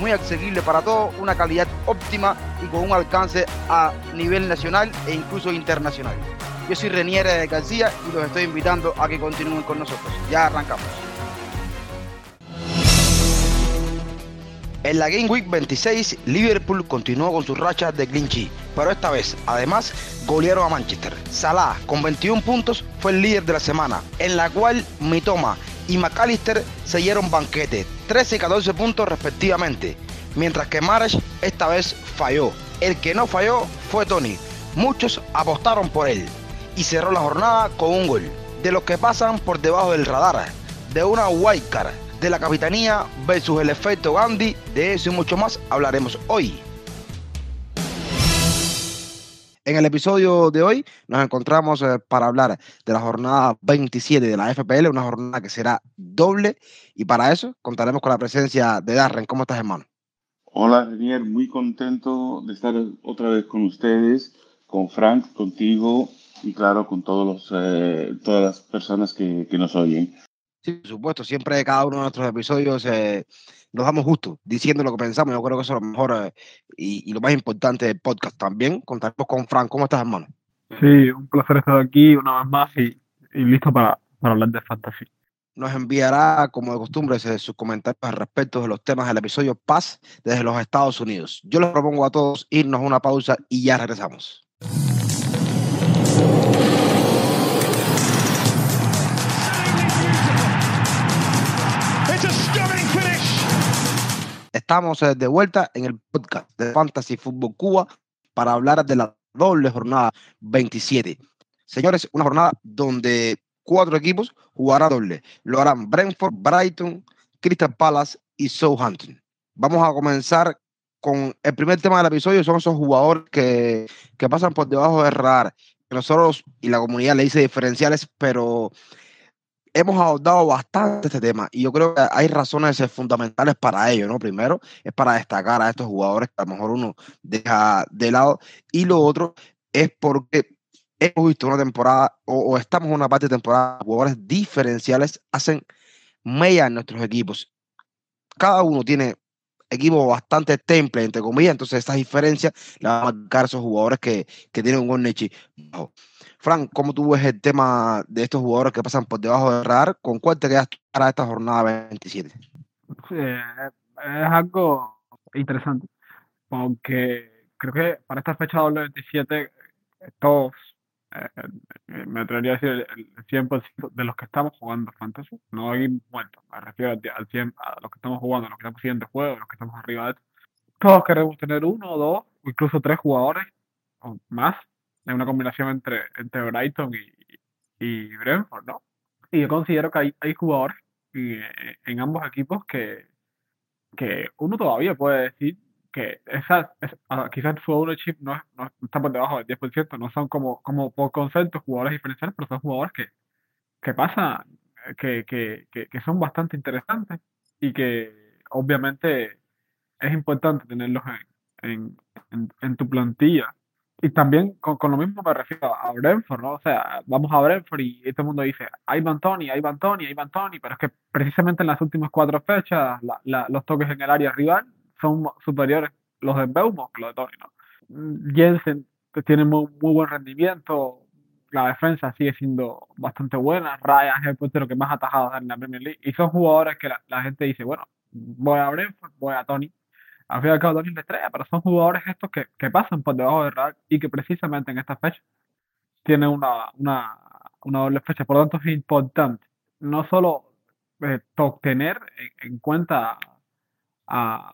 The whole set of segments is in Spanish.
muy accesibles para todos, una calidad óptima y con un alcance a nivel nacional e incluso internacional. Yo soy Reniere García y los estoy invitando a que continúen con nosotros. Ya arrancamos. En la Game Week 26, Liverpool continuó con su racha de clinch, pero esta vez, además, golearon a Manchester. Salah, con 21 puntos, fue el líder de la semana, en la cual Mitoma y McAllister se dieron banquete, 13 y 14 puntos respectivamente, mientras que Mares esta vez falló. El que no falló fue Tony. Muchos apostaron por él, y cerró la jornada con un gol. De los que pasan por debajo del radar, de una wildcard, de la capitanía versus el efecto Gandhi, de eso y mucho más hablaremos hoy. En el episodio de hoy nos encontramos eh, para hablar de la jornada 27 de la FPL, una jornada que será doble y para eso contaremos con la presencia de Darren. ¿Cómo estás, hermano? Hola, Daniel, muy contento de estar otra vez con ustedes, con Frank, contigo y claro, con todos los, eh, todas las personas que, que, nos oyen. Sí, por supuesto, siempre cada uno de nuestros episodios eh, nos damos justo diciendo lo que pensamos. Yo creo que eso es lo mejor eh, y, y, lo más importante del podcast también. Contaremos con Frank. ¿Cómo estás, hermano? Sí, un placer estar aquí una vez más y, y listo para, para hablar de fantasy. Nos enviará, como de costumbre, sus comentarios al respecto de los temas del episodio Paz desde los Estados Unidos. Yo les propongo a todos irnos a una pausa y ya regresamos. Estamos eh, de vuelta en el podcast de Fantasy Fútbol Cuba para hablar de la doble jornada 27. Señores, una jornada donde cuatro equipos jugarán doble. Lo harán Brentford, Brighton, Crystal Palace y Southampton. Vamos a comenzar con el primer tema del episodio, son esos jugadores que, que pasan por debajo del radar. Nosotros y la comunidad le dice diferenciales, pero hemos abordado bastante este tema y yo creo que hay razones fundamentales para ello, ¿no? Primero es para destacar a estos jugadores que a lo mejor uno deja de lado y lo otro es porque hemos visto una temporada o, o estamos en una parte de temporada, jugadores diferenciales hacen mella en nuestros equipos. Cada uno tiene equipos bastante temple, entre comillas, entonces estas diferencias le van a marcar esos jugadores que, que tienen un gol bajo. Frank, ¿cómo tú ves el tema de estos jugadores que pasan por debajo del radar? ¿Con cuál te quedas para esta jornada 27? Sí, es algo interesante, porque creo que para esta fecha doble 27 todos, eh, me atrevería a decir el, 100% de los que estamos jugando Fantasy, no hay muertos, me refiero al 100, a los que estamos jugando, a los que estamos siguiendo juego, a los que estamos arriba de esto. Todos queremos tener uno dos, incluso tres jugadores o más es una combinación entre, entre Brighton y, y Brentford, ¿no? Y yo considero que hay, hay jugadores en, en ambos equipos que, que uno todavía puede decir que esa, quizás su ownership no, no, está por debajo del 10%, no son como, como por concepto jugadores diferenciales, pero son jugadores que, que pasan, que, que, que, que son bastante interesantes y que obviamente es importante tenerlos en, en, en, en tu plantilla y también con, con, lo mismo me refiero a Brentford, ¿no? O sea, vamos a Brentford y todo el mundo dice, hay Tony, hay Tony, hay Tony, pero es que precisamente en las últimas cuatro fechas los toques en el área rival son superiores los de Beumo que los de Tony, ¿no? Jensen tiene muy, muy buen rendimiento, la defensa sigue siendo bastante buena, Ryan es el portero que más atajado en la Premier League y son jugadores que la, la gente dice, bueno, voy a Brentford, voy a Tony, al fin y al cabo también estrella, pero son jugadores estos que, que pasan por debajo del radar y que precisamente en esta fecha tienen una, una, una doble fecha. Por lo tanto, es importante no solo eh, tener en, en cuenta a,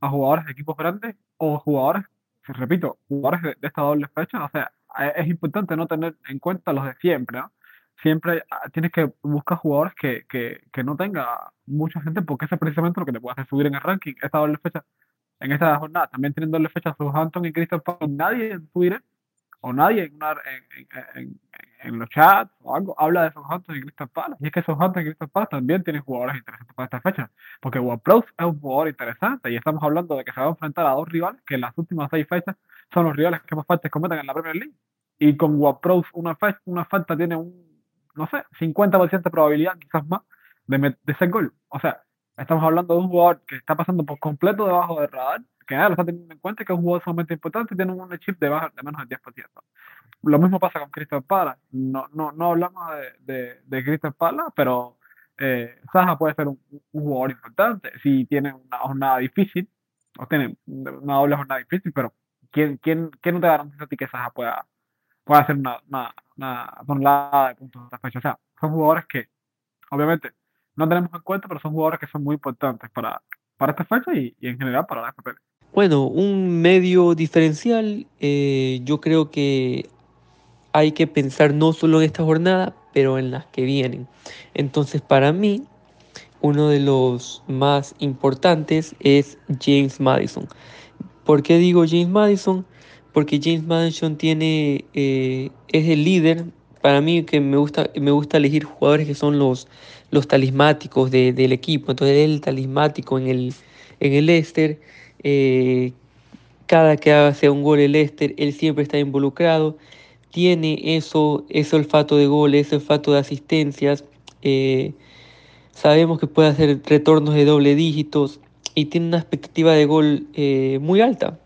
a, jugadores de equipos grandes o jugadores, repito, jugadores de, de, esta doble fecha. O sea, es importante no tener en cuenta los de siempre. Siempre ah, tienes que buscar jugadores que, que, que no tenga mucha gente porque eso es precisamente lo que te puede hacer subir en el ranking. Esta doble fecha en esta jornada, también teniendo doble fecha Southampton y Crystal Palace, nadie en Twitter o nadie en, en, en, los chats o algo habla de Southampton y Crystal Palace. Y es que Southampton y Crystal Palace también tienen jugadores interesantes para esta fecha. Porque Ward-Prowse es un jugador interesante y estamos hablando de que se va a enfrentar a dos rivales que en las últimas seis fechas son los rivales que más faltas cometen en la Premier League. Y con Ward-Prowse una, una falta tiene un, no sé, 50% de probabilidad, quizás más, de, de ser gol. O sea, estamos hablando de un jugador que está pasando por completo debajo del radar que nada, lo está teniendo en cuenta que es un jugador sumamente importante y tiene un chip de, baja, de menos del 10%. Lo mismo pasa con Crystal Palace. No, no, no hablamos de, de, de Crystal Palace, pero eh, Saja puede ser un, jugador importante. Si tiene una jornada difícil, o tiene una doble jornada difícil, pero ¿quién, quién, quién no te garantiza a ti que Saja pueda, pueda hacer una, una, una de puntos de fecha? O sea, son jugadores que, obviamente, no tenemos en cuenta, pero son jugadores que son muy importantes para, para esta fecha y, en general para la FPL. Bueno, un medio diferencial, eh, yo creo que hay que pensar no solo en esta jornada, pero en las que vienen. Entonces, para mí, uno de los más importantes es James Madison. ¿Por qué digo James Madison? Porque James Madison tiene, eh, es el líder. Para mí que me gusta, me gusta elegir jugadores que son los, los talismáticos del equipo. Entonces él el talismático en el, en el Leicester eh, cada que hace un gol el Leicester, él siempre está involucrado, tiene eso, ese olfato de goles, ese olfato de asistencias, eh, sabemos que puede hacer retornos de doble dígitos y tiene una expectativa de gol eh, muy alta.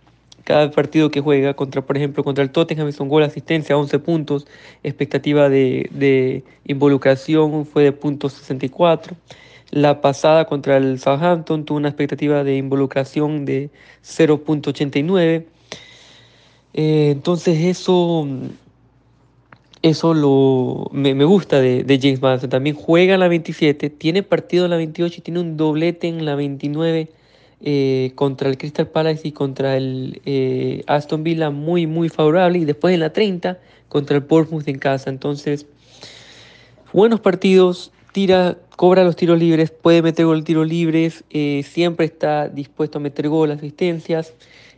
Cada partido que juega, contra, por ejemplo, contra el Tottenham es un gol, asistencia, 11 puntos, expectativa de, de involucración fue de punto 64. La pasada contra el Southampton tuvo una expectativa de involucración de 0.89. Eh, entonces eso, eso lo, me, gusta de, James Madison. También juega en la 27, tiene partido en la 28 y tiene un doblete en la 29 eh, contra el Crystal Palace y contra el eh, Aston Villa muy, muy favorable. Y después en la 30 contra el Portsmouth en casa. Entonces, buenos partidos tira, cobra los tiros libres, puede meter gol tiros libres, eh, siempre está dispuesto a meter gol, asistencias.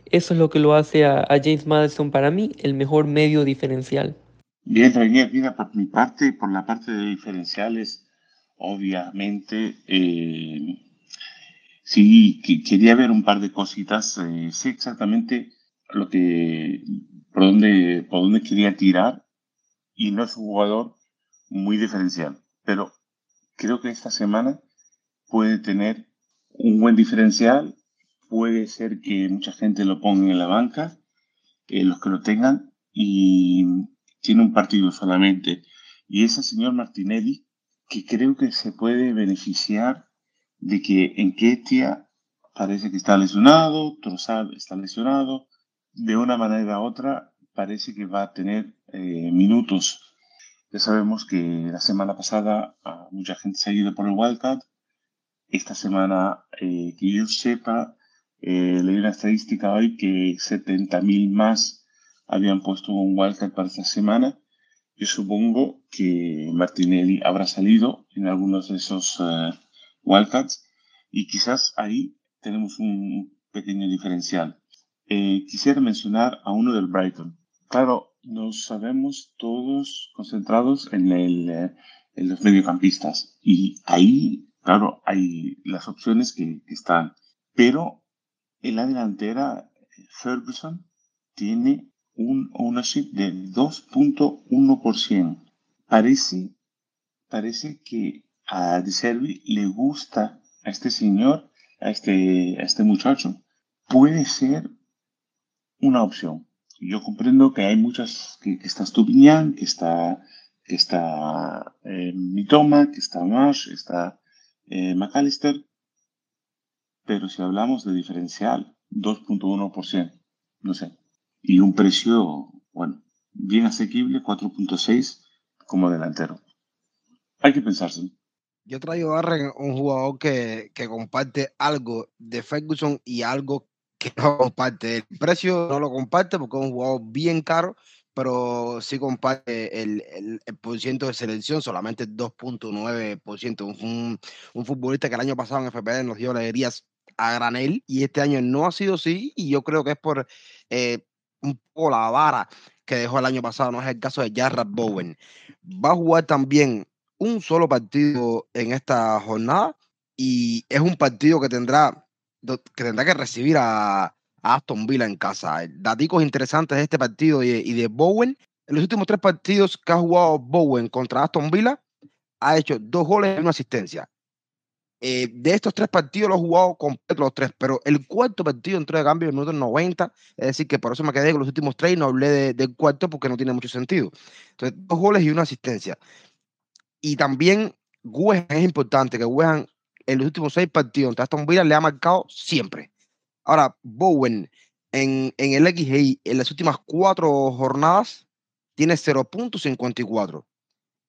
Eso es lo que lo hace a, James Madison para mí el mejor medio diferencial. Bien, Reinier, mira, por mi parte, por la parte de diferenciales, obviamente, sí, quería ver un par de cositas. Eh, sé exactamente lo que, por dónde, por dónde quería tirar y no es un jugador muy diferencial. Pero creo que esta semana puede tener un buen diferencial. Puede ser que mucha gente lo ponga en la banca, eh, los que lo tengan, y tiene un partido solamente. Y ese señor Martinelli, que creo que se puede beneficiar de que en Ketia parece que está lesionado, Trossard está lesionado, de una manera u otra parece que va a tener eh, minutos ya sabemos que la semana pasada mucha gente se ha ido por el Wildcat. Esta semana, eh, que yo sepa, eh, leí una estadística hoy que 70.000 más habían puesto un Wildcat para esta semana. Yo supongo que Martinelli habrá salido en algunos de esos eh, Wildcats y quizás ahí tenemos un pequeño diferencial. Eh, quisiera mencionar a uno del Brighton. Claro, nos sabemos todos concentrados en, el, eh, en los mediocampistas. Y ahí, claro, hay las opciones que, están. Pero en la delantera, Ferguson tiene un ownership de 2.1%. Parece, parece que a Servi le gusta a este señor, a este, a este muchacho. Puede ser una opción yo comprendo que hay muchas, que, está Stupinian, que está, que está eh, Mitoma, que está Marsh, está eh, McAllister, pero si hablamos de diferencial, 2.1%, no sé, y un precio, bueno, bien asequible, 4.6 como delantero. Hay que pensarse. Yo traigo a un jugador que, que comparte algo de Ferguson y algo que no comparte. El precio no lo comparte porque es un jugador bien caro, pero sí comparte el, el, el por ciento de selección, solamente 2.9%. Un, un futbolista que el año pasado en FPL nos dio alegrías a granel y este año no ha sido así y yo creo que es por eh, un poco la vara que dejó el año pasado, no es el caso de Jarrett Bowen. Va a jugar también un solo partido en esta jornada y es un partido que tendrá que, tendrá que recibir a, Aston Villa en casa. Daticos interesantes de este partido y, de Bowen. En los últimos tres partidos que ha jugado Bowen contra Aston Villa, ha hecho dos goles y una asistencia. Eh, de estos tres partidos los he jugado completo los tres, pero el cuarto partido entró de cambio en el minuto 90, es decir, que por eso me quedé con los últimos tres y no hablé del cuarto porque no tiene mucho sentido. Entonces, dos goles y una asistencia. Y también Wehan es importante, que Wehan en los últimos seis partidos contra Aston Villa le ha marcado siempre. Ahora, Bowen en, en el XGI en las últimas cuatro jornadas tiene 0.54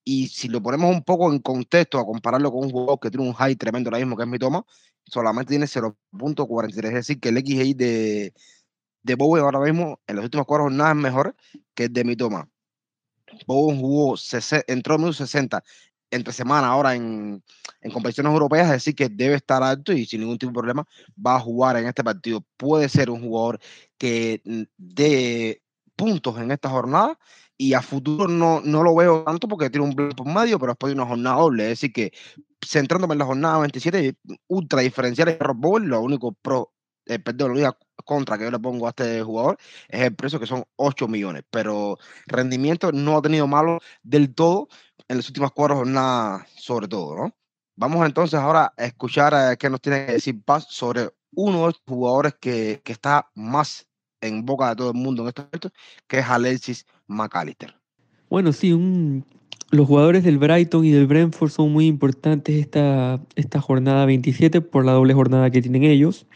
y si lo ponemos un poco en contexto a compararlo con un jugador que tiene un high tremendo ahora mismo, que es mi toma, solamente tiene 0.43. Es decir, que el XGI de, de Bowen ahora mismo en las últimas cuatro jornadas es mejor que el de mi toma. Bowen jugó, entró en 60 entre semana ahora en, en, competiciones europeas, es decir, que debe estar alto y sin ningún tipo de problema va a jugar en este partido. Puede ser un jugador que mm, dé puntos en esta jornada y a futuro no, no lo veo tanto porque tiene un blanco por medio, pero después de una jornada doble. Es decir, que centrándome en la jornada 27, ultra diferencial de Rob Bowl, lo único pro, eh, perdón, lo único contra que yo le pongo a este jugador es el precio que son 8 millones, pero rendimiento no ha tenido malo del todo en las últimas cuatro jornadas, sobre todo, ¿no? Vamos entonces ahora a escuchar a qué nos tiene que decir Paz sobre uno de los jugadores que, que está más en boca de todo el mundo en este momento, que es Alexis McAllister. Bueno, sí, un, los jugadores del Brighton y del Brentford son muy importantes esta, esta jornada 27 por la doble jornada que tienen ellos.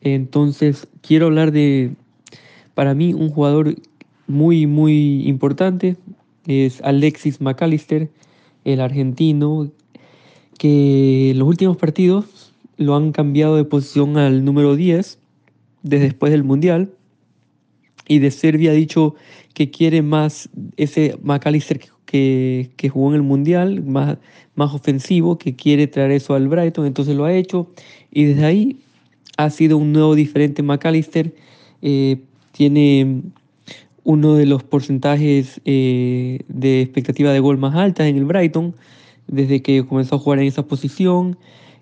Entonces, quiero hablar de, para mí, un jugador muy, muy importante, es Alexis McAllister, el argentino, que en los últimos partidos lo han cambiado de posición al número 10 desde después del Mundial. Y de Serbia ha dicho que quiere más ese McAllister que, que, jugó en el Mundial, más, más ofensivo, que quiere traer eso al Brighton, entonces lo ha hecho y desde ahí ha sido un nuevo diferente McAllister, eh, tiene uno de los porcentajes eh, de expectativa de gol más altas en el Brighton desde que comenzó a jugar en esa posición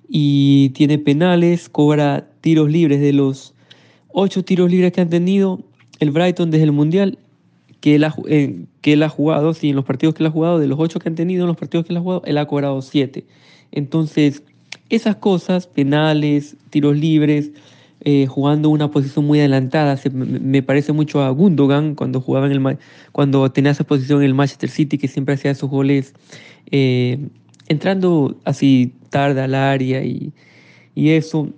y tiene penales, cobra tiros libres de los ocho tiros libres que han tenido, el Brighton desde el Mundial que él, ha, eh, que él ha jugado, sí, en los partidos que él ha jugado, de los ocho que han tenido en los partidos que él ha jugado, él ha cobrado siete. Entonces, esas cosas, penales, tiros libres, eh, jugando una posición muy adelantada, se, me parece mucho a Gundogan cuando jugaba en el cuando tenía esa posición en el Manchester City, que siempre hacía esos goles eh, entrando así tarde al área y, y eso.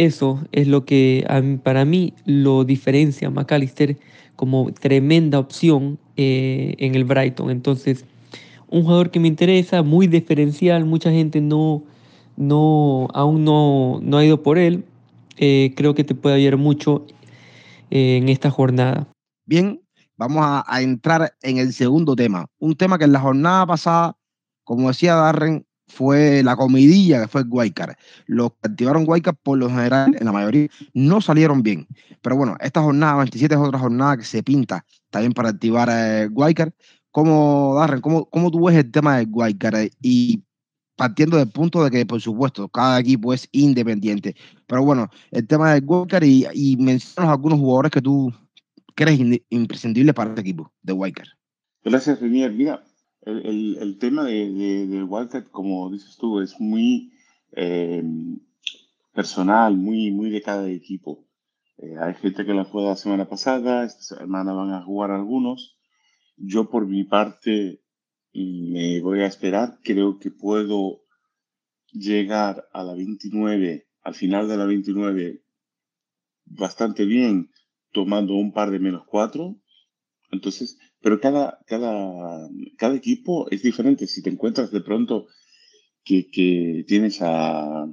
Eso es lo que para mí lo diferencia a McAllister como tremenda opción eh, en el Brighton. Entonces, un jugador que me interesa, muy diferencial, mucha gente no, no, aún no, no ha ido por él. Eh, creo que te puede ayudar mucho eh, en esta jornada. Bien, vamos a, entrar en el segundo tema. Un tema que en la jornada pasada, como decía Darren, fue la comidilla que fue Guaycar. Los que activaron Guaycar, por lo general, en la mayoría, no salieron bien. Pero bueno, esta jornada 27 es otra jornada que se pinta también para activar eh, Guaycar. ¿Cómo, Darren, cómo, cómo tú ves el tema de Guaycar? Eh, y partiendo del punto de que, por supuesto, cada equipo es independiente. Pero bueno, el tema de Guaycar y, y mencionas algunos jugadores que tú crees imprescindibles para este equipo de Guaycar. Gracias, Renier. Mira, el, el, tema de, de, Wildcat, como dices tú, es muy eh, personal, muy, muy de cada equipo. Eh, hay gente que la juega la semana pasada, esta semana van a jugar algunos. Yo por mi parte me voy a esperar, creo que puedo llegar a la 29, al final de la 29, bastante bien, tomando un par de menos cuatro. Entonces, pero cada, cada, cada equipo es diferente. Si te encuentras de pronto que, que tienes a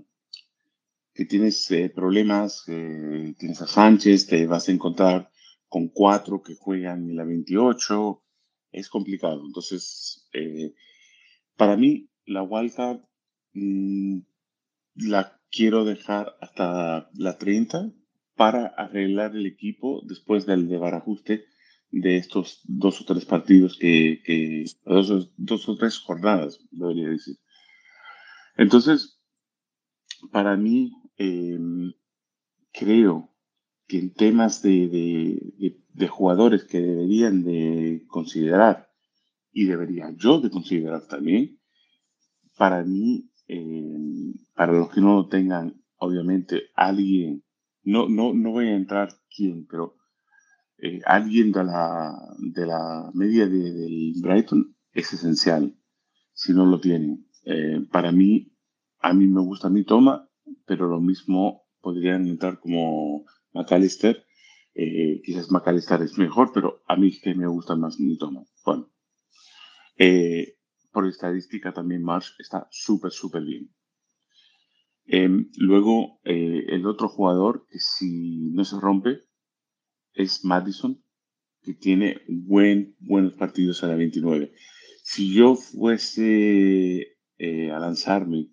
que tienes eh, problemas, eh, tienes a Sánchez, te vas a encontrar con cuatro que juegan en la 28, es complicado. Entonces, eh, para mí, la wildcard mm, la quiero dejar hasta la 30 para arreglar el equipo después del de barajuste de estos dos o tres partidos que, dos, dos, o tres jornadas, debería decir. Entonces, para mí, em, creo que en temas de, de, de, jugadores que deberían de considerar y debería yo de considerar también, para mí, em, para los que no lo tengan, obviamente, alguien, no, no, no voy a entrar quién, pero eh, alguien de la, de la media de, del Brighton es esencial si no lo tienen. Eh, para mí, a mí me gusta mi toma, pero lo mismo podrían entrar como McAllister. Eh, quizás McAllister es mejor, pero a mí es que me gusta más mi toma. Bueno, por estadística también Marsh está súper, súper bien. Em, luego, el otro jugador que si no se rompe, es Madison, que tiene buen, buenos partidos a la 29. Si yo fuese eh, a lanzarme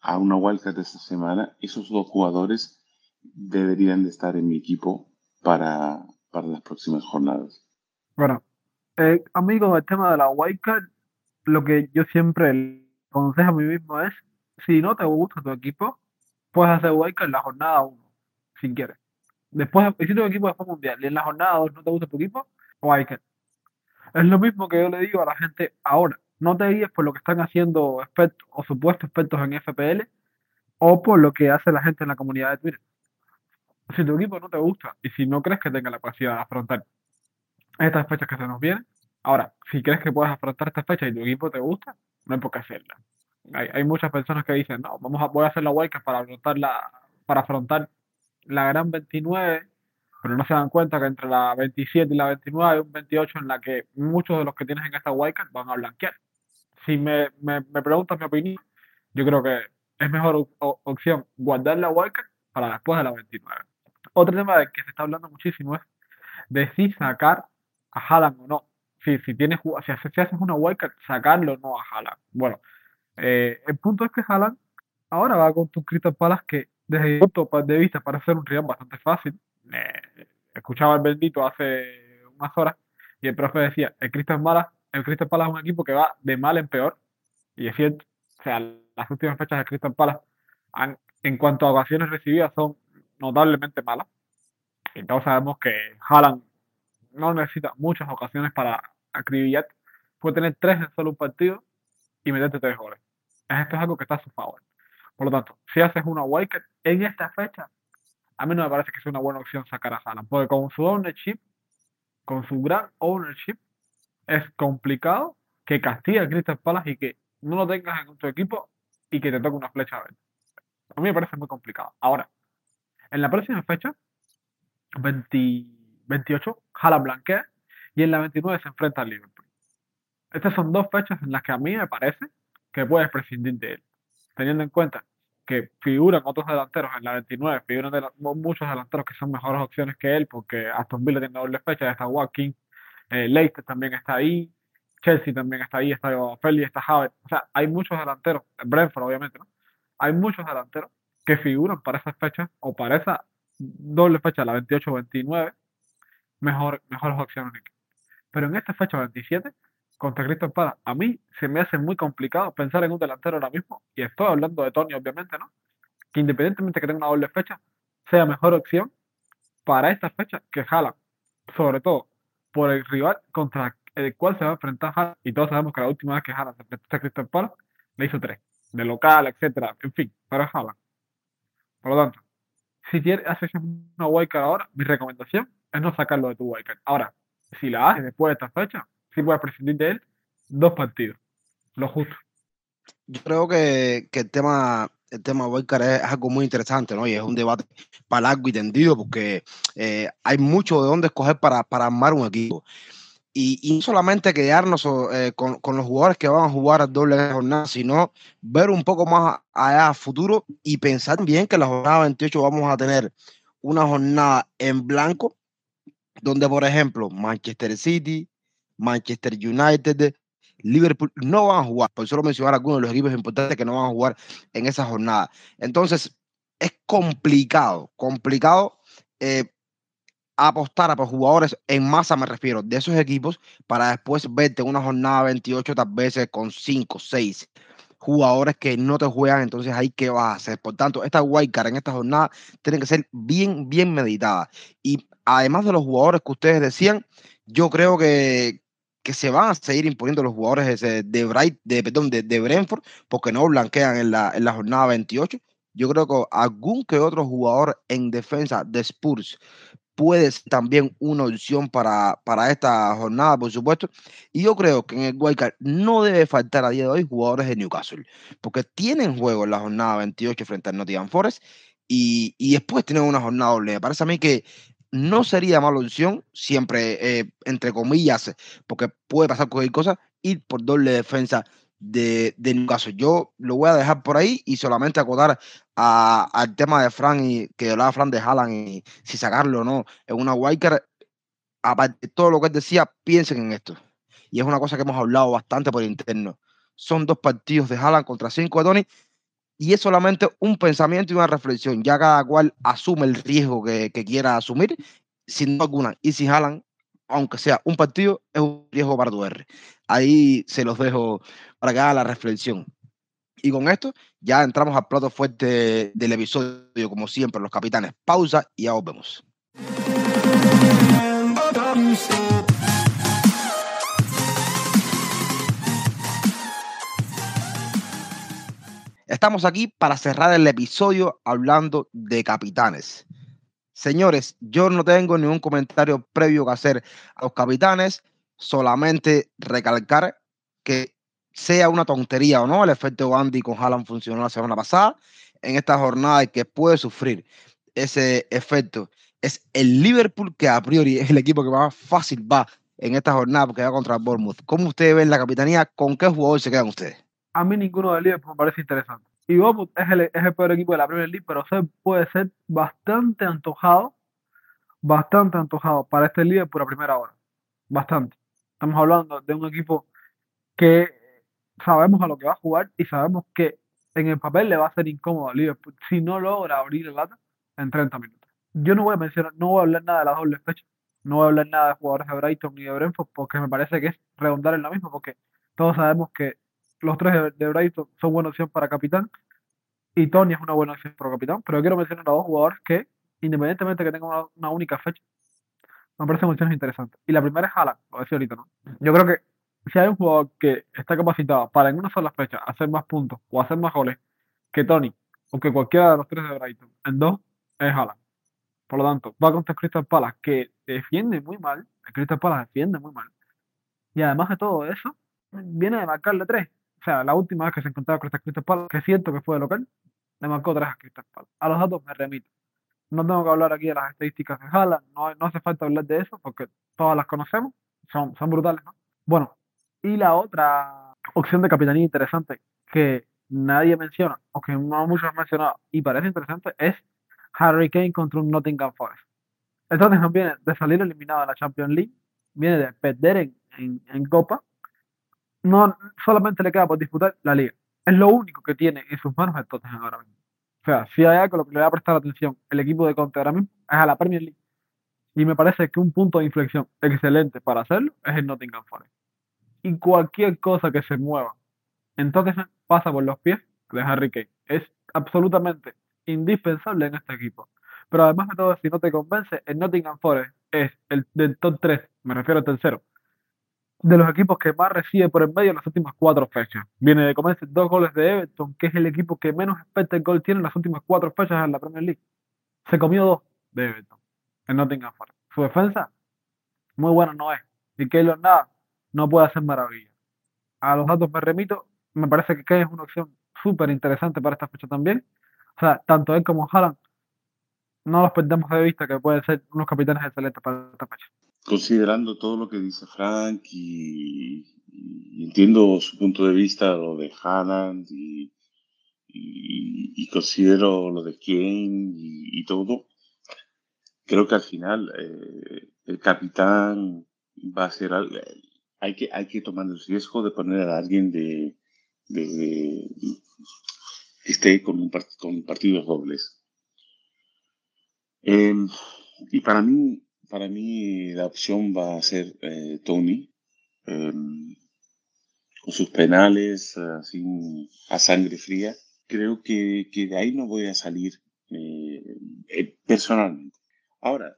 a una Wildcat esta semana, esos dos jugadores deberían de estar en mi equipo para, para las próximas jornadas. Bueno, eh, amigo, el tema de la Wildcat, lo que yo siempre aconsejo a mí mismo es, si no te gusta tu equipo, puedes hacer Wildcat en la jornada 1, si quieres. Después, hiciste un equipo después mundial y en la jornada 2 no te gusta tu equipo, que. Es lo mismo que yo le digo a la gente ahora. No te guíes por lo que están haciendo expertos o supuestos expertos en FPL o por lo que hace la gente en la comunidad de Twitter. Si tu equipo no te gusta y si no crees que tenga la capacidad de afrontar estas fechas que se nos vienen, ahora, si crees que puedes afrontar estas fechas y tu equipo te gusta, no hay por qué hacerla. Hay, hay muchas personas que dicen, no, vamos a, voy a hacer la wildcard para afrontar la, para afrontar la gran 29, pero no se dan cuenta que entre la 27 y la 29 hay un 28 en la que muchos de los que tienes en esta wildcard van a blanquear. Si me, me, me preguntas mi opinión, yo creo que es mejor opción guardar la wildcard para después de la 29. Otro tema del que se está hablando muchísimo es de si sacar a Haaland o no. Si, si, tienes, si, haces una wildcard, sacarlo o no a Haaland. Bueno, eh, el punto es que Haaland ahora va con tus Crystal Palace que desde mi punto de vista para ser un rival bastante fácil. escuchaba al bendito hace unas horas y el profe decía, el Crystal Palace, el Crystal Palace es un equipo que va de mal en peor y es cierto, o sea, las últimas fechas de Crystal Palace han, en cuanto a ocasiones recibidas son notablemente malas. Y todos sabemos que Haaland no necesita muchas ocasiones para acribillar. Puede tener tres en solo un partido y meterte tres goles. Esto es algo que está a su favor. Por lo tanto, si haces una wildcard en esta fecha, a mí no me parece que sea una buena opción sacar a Haaland, porque con su ownership, con su gran ownership, es complicado que castigue a Crystal Palace y que no lo tengas en tu equipo y que te toque una flecha verde. A mí me parece muy complicado. Ahora, en la próxima fecha, 28, Haaland blanquea y en la 29 se enfrenta al Liverpool. Estas son dos fechas en las que a mí me parece que puedes prescindir de él teniendo en cuenta que figuran otros delanteros en la 29, figuran muchos delanteros que son mejores opciones que él, porque Aston Villa tiene doble fecha, está Watkins, eh, Leicester también está ahí, Chelsea también está ahí, está Feli, está Havertz, o sea, hay muchos delanteros, Brentford obviamente, ¿no? Hay muchos delanteros que figuran para esas fechas o para esa doble fecha, la 28-29, mejor, mejores opciones. Pero en esta fecha 27 contra Cristo Espada. A mí se me hace muy complicado pensar en un delantero ahora mismo, y estoy hablando de Tony, obviamente, ¿no? Que independientemente que tenga una doble fecha, sea mejor opción para esta fecha que Jala, sobre todo por el rival contra el cual se va a enfrentar Jala. Y todos sabemos que la última vez que Jala se enfrentó a Cristo Palace, le hizo tres, de local, etcétera, en fin, para Jala. Por lo tanto, si quieres hacer una wildcard ahora, mi recomendación es no sacarlo de tu wildcard. Ahora, si la haces después de esta fecha, si puedes prescindir de él, dos partidos, lo justo. Yo creo que, el tema el tema es algo muy interesante, ¿no? Y es un debate para largo y tendido porque eh, hay mucho de dónde escoger para, para armar un equipo. Y, y no solamente quedarnos eh, con, con, los jugadores que van a jugar a doble jornada, sino ver un poco más allá a futuro y pensar bien que la jornada 28 vamos a tener una jornada en blanco, donde, por ejemplo, Manchester City, Manchester United, Liverpool no van a jugar, por solo mencionar algunos de los equipos importantes que no van a jugar en esa jornada. Entonces, es complicado, complicado eh, apostara por jugadores en masa, me refiero, de esos equipos, para después verte una jornada 28 tal veces con 5, 6 jugadores que no te juegan, entonces ahí qué vas a hacer. Por tanto, esta wildcard en esta jornada tiene que ser bien, bien meditada. Y además de los jugadores que ustedes decían, yo creo que, que se van a seguir imponiendo los jugadores de, Bright, de, perdón, de, Brentford, porque no blanquean en la, en la jornada 28. Yo creo que algún que otro jugador en defensa de Spurs puede ser también una opción para, para esta jornada, por supuesto. Y yo creo que en el Wildcard no debe faltar a día de hoy jugadores de Newcastle, porque tienen juego en la jornada 28 frente al Nottingham Forest y, y después tienen una jornada doble. Me parece a mí que no sería mala opción, siempre eh, entre comillas, porque puede pasar cualquier cosa, ir por doble defensa de, de Newcastle. Yo lo voy a dejar por ahí y solamente acotar al tema de Frank y que hablaba Frank de Haaland y si sacarlo o no en una Wildcard. Aparte de todo lo que él decía, piensen en esto. Y es una cosa que hemos hablado bastante por interno. Son dos partidos de Haaland contra cinco de Tony y es solamente un pensamiento y una reflexión. Ya cada cual asume el riesgo que, que quiera asumir, sin duda alguna. Y si Haaland, aunque sea un partido, es un riesgo para tu R. Ahí se los dejo para que la reflexión. Y con esto ya entramos al plato fuerte del episodio, como siempre, los capitanes. Pausa y ya volvemos. Estamos aquí para cerrar el episodio hablando de capitanes. Señores, yo no tengo ningún comentario previo que hacer a los capitanes, solamente recalcar que sea una tontería o no, el efecto Andy con Haaland funcionó la semana pasada. En esta jornada el que puede sufrir ese efecto es el Liverpool, que a priori es el equipo que más fácil va en esta jornada porque va contra Bournemouth. ¿Cómo ustedes ven la capitanía? ¿Con qué jugador se quedan ustedes? A mí ninguno del Liverpool me parece interesante. Y Bournemouth es el, es el peor equipo de la Premier League, pero se puede ser bastante antojado, bastante antojado para este Liverpool a primera hora. Bastante. Estamos hablando de un equipo que sabemos a lo que va a jugar y sabemos que en el papel le va a ser incómodo a Liverpool si no logra abrir el lata en 30 minutos. Yo no voy a mencionar, no voy a hablar nada de las dobles fechas, no voy a hablar nada de jugadores de Brighton ni de Brentford porque me parece que es redundar en lo mismo porque todos sabemos que los tres de, Brighton son buena opción para capitán y Tony es una buena opción para capitán, pero quiero mencionar a dos jugadores que independientemente de que tengan una, única fecha, me parecen opciones interesantes. Y la primera es Haaland, lo decía ahorita, ¿no? Yo creo que si hay un jugador que está capacitado para en una sola fecha hacer más puntos o hacer más goles que Tony o que cualquiera de los tres de Brighton, en dos es Haaland. Por lo tanto, va contra Crystal Palace que defiende muy mal, el Crystal Palace defiende muy mal. Y además de todo eso, viene de marcarle tres. O sea, la última vez que se encontraba con Crystal Palace, que siento que fue de local, le marcó tres a Crystal Palace. A los datos me remito. No tengo que hablar aquí de las estadísticas de Haaland, no, no hace falta hablar de eso porque todas las conocemos, son, son brutales, ¿no? Bueno, y la otra opción de capitanía interesante que nadie menciona, o que no muchos han mencionado, y parece interesante, es Harry Kane contra un Nottingham Forest. El Tottenham viene de salir eliminado de la Champions League, viene de perder en, en, Copa, no solamente le queda por disputar la Liga. Es lo único que tiene en sus manos el ahora mismo. O sea, si hay algo lo que le va a prestar atención el equipo de Conte ahora mismo es a la Premier League. Y me parece que un punto de inflexión excelente para hacerlo es el Nottingham Forest y cualquier cosa que se mueva. Entonces pasa por los pies de Harry Kane. Es absolutamente indispensable en este equipo. Pero además de todo, si no te convence, el Nottingham Forest es el del top 3, me refiero al tercero, de los equipos que más recibe por el medio en las últimas cuatro fechas. Viene de comerse dos goles de Everton, que es el equipo que menos el gol tiene en las últimas cuatro fechas en la Premier League. Se comió dos de Everton, en Nottingham Forest. Su defensa, muy buena no es. Y Keylor nada, no puede hacer maravilla. A los datos me remito, me parece que Kane es una opción súper interesante para esta fecha también. O sea, tanto él como Haaland, no los perdemos de vista que pueden ser unos capitanes excelentes para esta fecha. Considerando todo lo que dice Frank y, entiendo su punto de vista, lo de Haaland y, considero lo de Kane y, todo, creo que al final eh, el capitán va a ser hay que, hay que tomar el riesgo de poner a alguien de, que esté con, un, con partidos dobles. Em, y para mí, para mí la opción va a ser eh, Tony, em, con sus penales, así a sangre fría. Creo que, que, de ahí no voy a salir eh, personalmente. Ahora,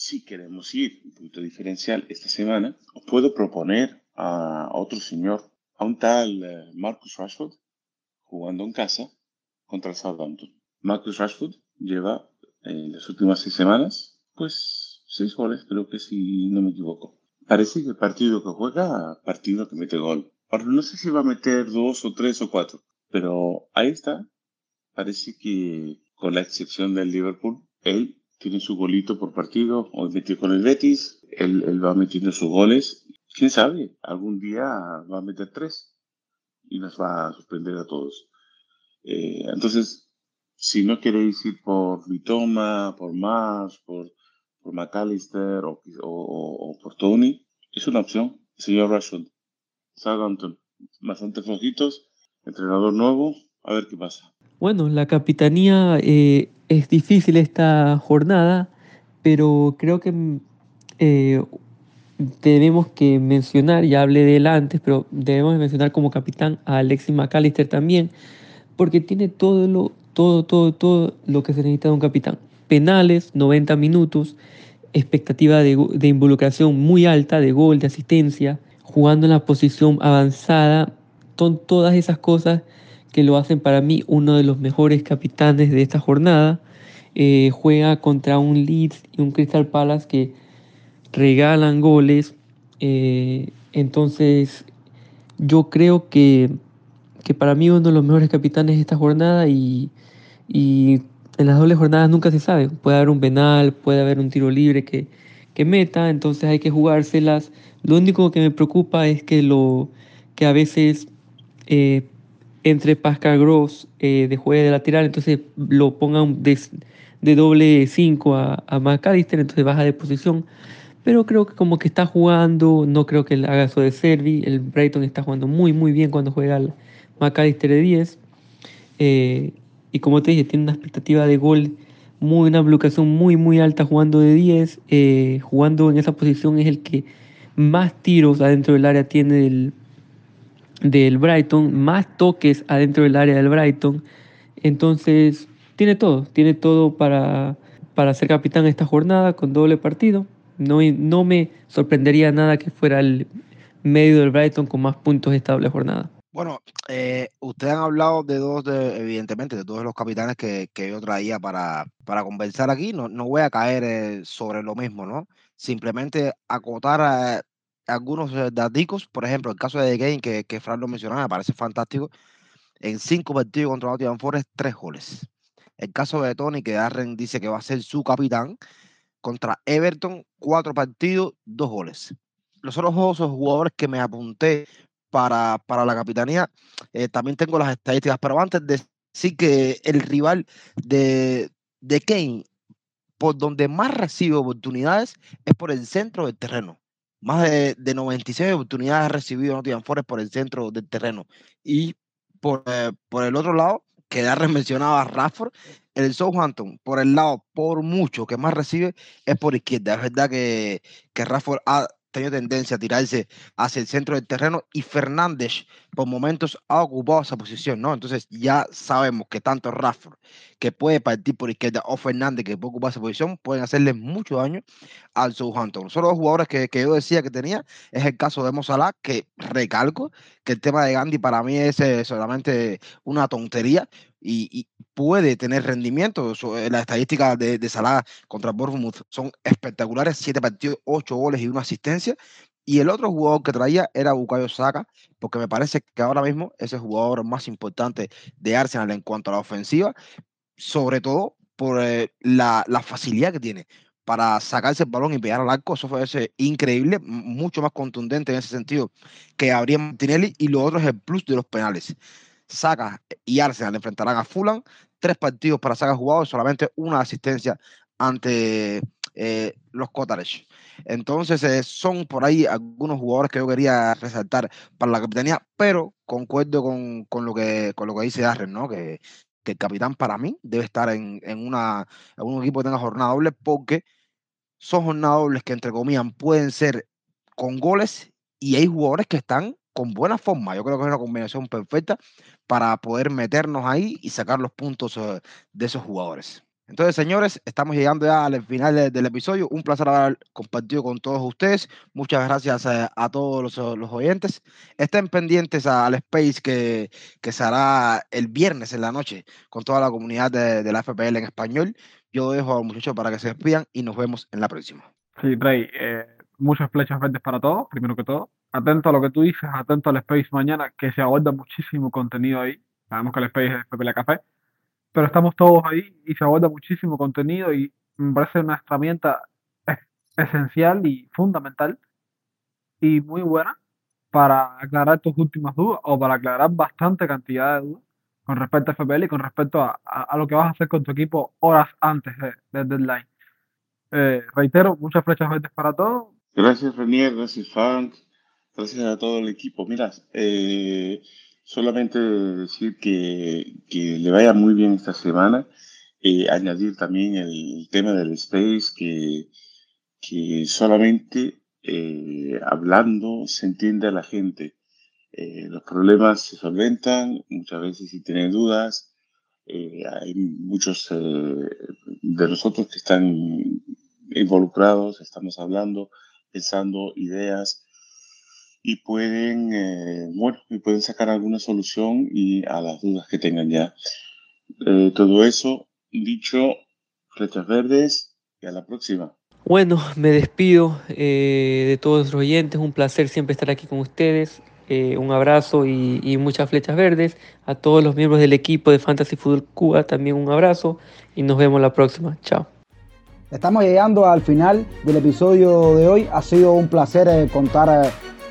si queremos ir un punto diferencial esta semana, os puedo proponer a otro señor, a un tal Marcus Rashford, jugando en casa contra el Southampton. Marcus Rashford lleva en las últimas seis semanas, pues seis goles, creo que si no me equivoco. Parece que el partido que juega, partido que mete gol. Ahora no sé si va a meter dos o tres o cuatro, pero ahí está. Parece que con la excepción del Liverpool, él tiene su golito por partido. Hoy metió con el Betis, él, él va metiendo sus goles. ¿Quién sabe? Algún día va a meter tres y nos va a sorprender a todos. Eh, entonces, si no queréis ir por Vitoma, por Mars, por, por McAllister o, o, por Tony, es una opción. Señor Rashford, Southampton, bastante flojitos, entrenador nuevo, a ver qué pasa. Bueno, la capitanía eh, es difícil esta jornada, pero creo que eh, debemos que mencionar, ya hablé de él antes, pero debemos mencionar como capitán a Alexis McAllister también, porque tiene todo lo, todo, todo, todo lo que se necesita de un capitán. Penales, 90 minutos, expectativa de, de involucración muy alta, de gol, de asistencia, jugando en la posición avanzada, son todas esas cosas que lo hacen para mí uno de los mejores capitanes de esta jornada. Eh, juega contra un Leeds y un Crystal Palace que regalan goles. Eh, entonces, yo creo que que para mí uno de los mejores capitanes de esta jornada y, en las dobles jornadas nunca se sabe. Puede haber un penal, puede haber un tiro libre que, que meta, entonces hay que jugárselas. Lo único que me preocupa es que, lo, que a veces eh, entre Pascal Gross eh, de juego de lateral, entonces lo pongan de, de doble 5 a, a McAllister, entonces baja de posición. Pero creo que como que está jugando, no creo que haga eso de Servi. El Brighton está jugando muy, muy bien cuando juega al, McAllister de 10. Eh, y como te dije, tiene una expectativa de gol, muy, una bloqueación muy, muy alta jugando de 10. Eh, jugando en esa posición es el que más tiros adentro del área tiene del, del Brighton, más toques adentro del área del Brighton. Entonces, tiene todo, tiene todo para, para ser capitán esta jornada con doble partido. No, no me sorprendería nada que fuera el medio del Brighton con más puntos esta doble jornada. Bueno, eh, ustedes han hablado de dos, de, evidentemente, de todos los capitanes que, que yo traía para, para conversar aquí. No, no voy a caer eh, sobre lo mismo, ¿no? Simplemente acotar a, algunos datos, por ejemplo, el caso de Game, que, que Fran lo mencionaba, me parece fantástico. En cinco partidos contra Nottingham Forest, tres goles. El caso de Tony, que Darren dice que va a ser su capitán, contra Everton, cuatro partidos, dos goles. Los otros jugadores que me apunté para, para la capitanía. Eh, también tengo las estadísticas, pero antes de decir que el rival de, de Kane, por donde más recibe oportunidades, es por el centro del terreno. Más de, de 96 oportunidades ha recibido Nottingham Forest por el centro del terreno. Y por, eh, por el otro lado, que ya mencionaba Rafford, el Southampton, por el lado, por mucho que más recibe, es por izquierda. Es verdad que, que Rafford ha tenido tendencia a tirarse hacia el centro del terreno y Fernández por momentos ha ocupado esa posición, ¿no? Entonces ya sabemos que tanto Rafford, que puede partir por izquierda, o Fernández, que puede ocupar esa posición, pueden hacerle mucho daño al Southampton. Solo los jugadores que, que, yo decía que tenía es el caso de Mozalá, que recalco que el tema de Gandhi para mí es eh, solamente una tontería, y, puede tener rendimiento. Eh, las estadísticas de, de Salah contra Bournemouth son espectaculares, siete partidos, ocho goles y una asistencia. Y el otro jugador que traía era Bukayo Saka, porque me parece que ahora mismo es el jugador más importante de Arsenal en cuanto a la ofensiva, sobre todo por eh, la, la, facilidad que tiene para sacarse el balón y pegar al arco. Eso fue ese increíble, mucho más contundente en ese sentido que Gabriel Martinelli. Y lo otro es el plus de los penales. Saga y Arsenal enfrentarán a Fulham. Tres partidos para Saga jugados, solamente una asistencia ante eh, los Cotares. Entonces, eh, son por ahí algunos jugadores que yo quería resaltar para la capitanía, pero concuerdo con, con lo, que, con lo que dice Darren, ¿no? Que, que el capitán para mí debe estar en, en, una, en un equipo que tenga jornada doble porque son jornadas dobles que entre comillas pueden ser con goles y hay jugadores que están con buena forma. Yo creo que es una combinación perfecta para poder meternos ahí y sacar los puntos eh, de esos jugadores. Entonces, señores, estamos llegando ya al final del episodio. Un placer haber compartido con todos ustedes. Muchas gracias eh, a, todos los, los, oyentes. Estén pendientes al Space que, que se hará el viernes en la noche con toda la comunidad de, de la FPL en español. Yo dejo a los muchachos para que se despidan y nos vemos en la próxima. Sí, Rey, eh, muchas flechas verdes para todos, primero que todo. Atento a lo que tú dices, atento al Space mañana, que se aborda muchísimo contenido ahí. Sabemos que el Space es FPL Café pero estamos todos ahí y se aborda muchísimo contenido y me parece una herramienta esencial y fundamental y muy buena para aclarar tus últimas dudas o para aclarar bastante cantidad de dudas con respecto a FPL y con respecto a, a, lo que vas a hacer con tu equipo horas antes del deadline. Eh, reitero, muchas flechas verdes para todos. Gracias Renier, gracias Frank, gracias a todo el equipo. Mira, eh, Solamente decir que, que le vaya muy bien esta semana. Eh, añadir también el tema del space, que, que solamente eh, hablando se entiende a la gente. Eh, los problemas se solventan, muchas veces si tienen dudas. hay muchos de nosotros que están involucrados, estamos hablando, pensando ideas y pueden, eh, bueno, y pueden sacar alguna solución y a las dudas que tengan ya. Eh, todo eso dicho, flechas verdes y a la próxima. Bueno, me despido eh, de todos los oyentes, un placer siempre estar aquí con ustedes. un abrazo y, y, muchas flechas verdes. A todos los miembros del equipo de Fantasy Football Cuba también un abrazo y nos vemos la próxima. Chao. Estamos llegando al final del episodio de hoy. Ha sido un placer contar